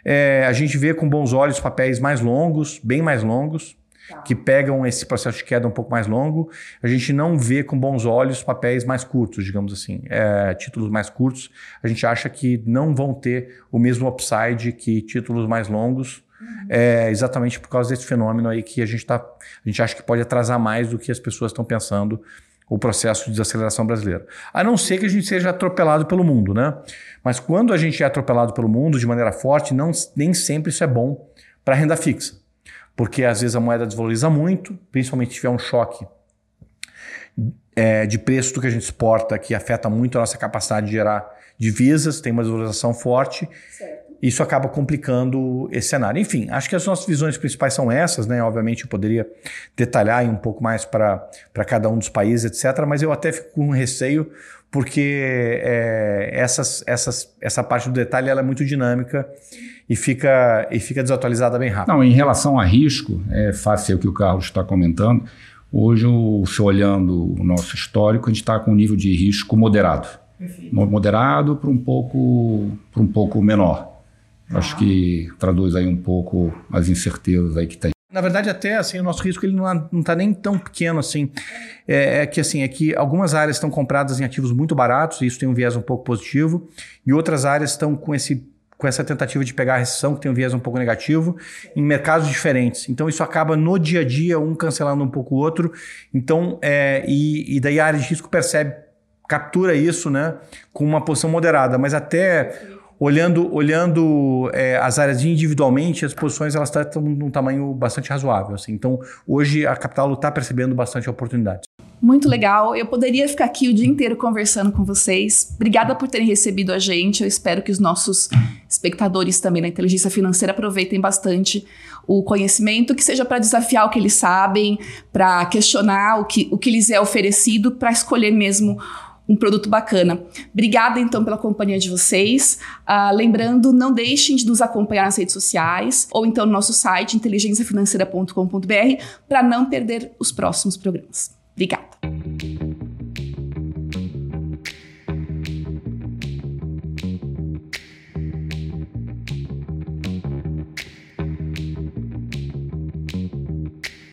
é, a gente vê com bons olhos papéis mais longos, bem mais longos, tá. que pegam esse processo de queda um pouco mais longo. A gente não vê com bons olhos papéis mais curtos, digamos assim. É, títulos mais curtos, a gente acha que não vão ter o mesmo upside que títulos mais longos. Uhum. É exatamente por causa desse fenômeno aí que a gente tá, a gente acha que pode atrasar mais do que as pessoas estão pensando o processo de desaceleração brasileiro. A não ser que a gente seja atropelado pelo mundo, né? Mas quando a gente é atropelado pelo mundo de maneira forte, não, nem sempre isso é bom para renda fixa. Porque às vezes a moeda desvaloriza muito, principalmente se tiver um choque é, de preço do que a gente exporta, que afeta muito a nossa capacidade de gerar divisas, tem uma desvalorização forte. Certo isso acaba complicando esse cenário. Enfim, acho que as nossas visões principais são essas, né? Obviamente eu poderia detalhar um pouco mais para cada um dos países, etc., mas eu até fico com receio porque é, essas, essas, essa parte do detalhe ela é muito dinâmica e fica, e fica desatualizada bem rápido. Não, em relação a risco, é fácil o que o Carlos está comentando. Hoje, se olhando o nosso histórico, a gente está com um nível de risco moderado. Perfeito. Moderado para um pouco, para um pouco menor. Acho que traduz aí um pouco as incertezas aí que tem. Na verdade, até assim, o nosso risco ele não está nem tão pequeno assim. É, é, que assim, é que algumas áreas estão compradas em ativos muito baratos, e isso tem um viés um pouco positivo, e outras áreas estão com esse com essa tentativa de pegar a recessão, que tem um viés um pouco negativo, em mercados diferentes. Então, isso acaba no dia a dia, um cancelando um pouco o outro. Então, é, e, e daí a área de risco percebe, captura isso, né, com uma posição moderada. Mas até olhando, olhando é, as áreas individualmente, as posições elas estão num tamanho bastante razoável. Assim. Então, hoje a Capital está percebendo bastante oportunidades. Muito legal. Eu poderia ficar aqui o dia inteiro conversando com vocês. Obrigada por terem recebido a gente. Eu espero que os nossos espectadores também na inteligência financeira aproveitem bastante o conhecimento, que seja para desafiar o que eles sabem, para questionar o que, o que lhes é oferecido, para escolher mesmo um produto bacana. Obrigada, então, pela companhia de vocês. Uh, lembrando, não deixem de nos acompanhar nas redes sociais ou então no nosso site inteligenciafinanceira.com.br para não perder os próximos programas. Obrigada.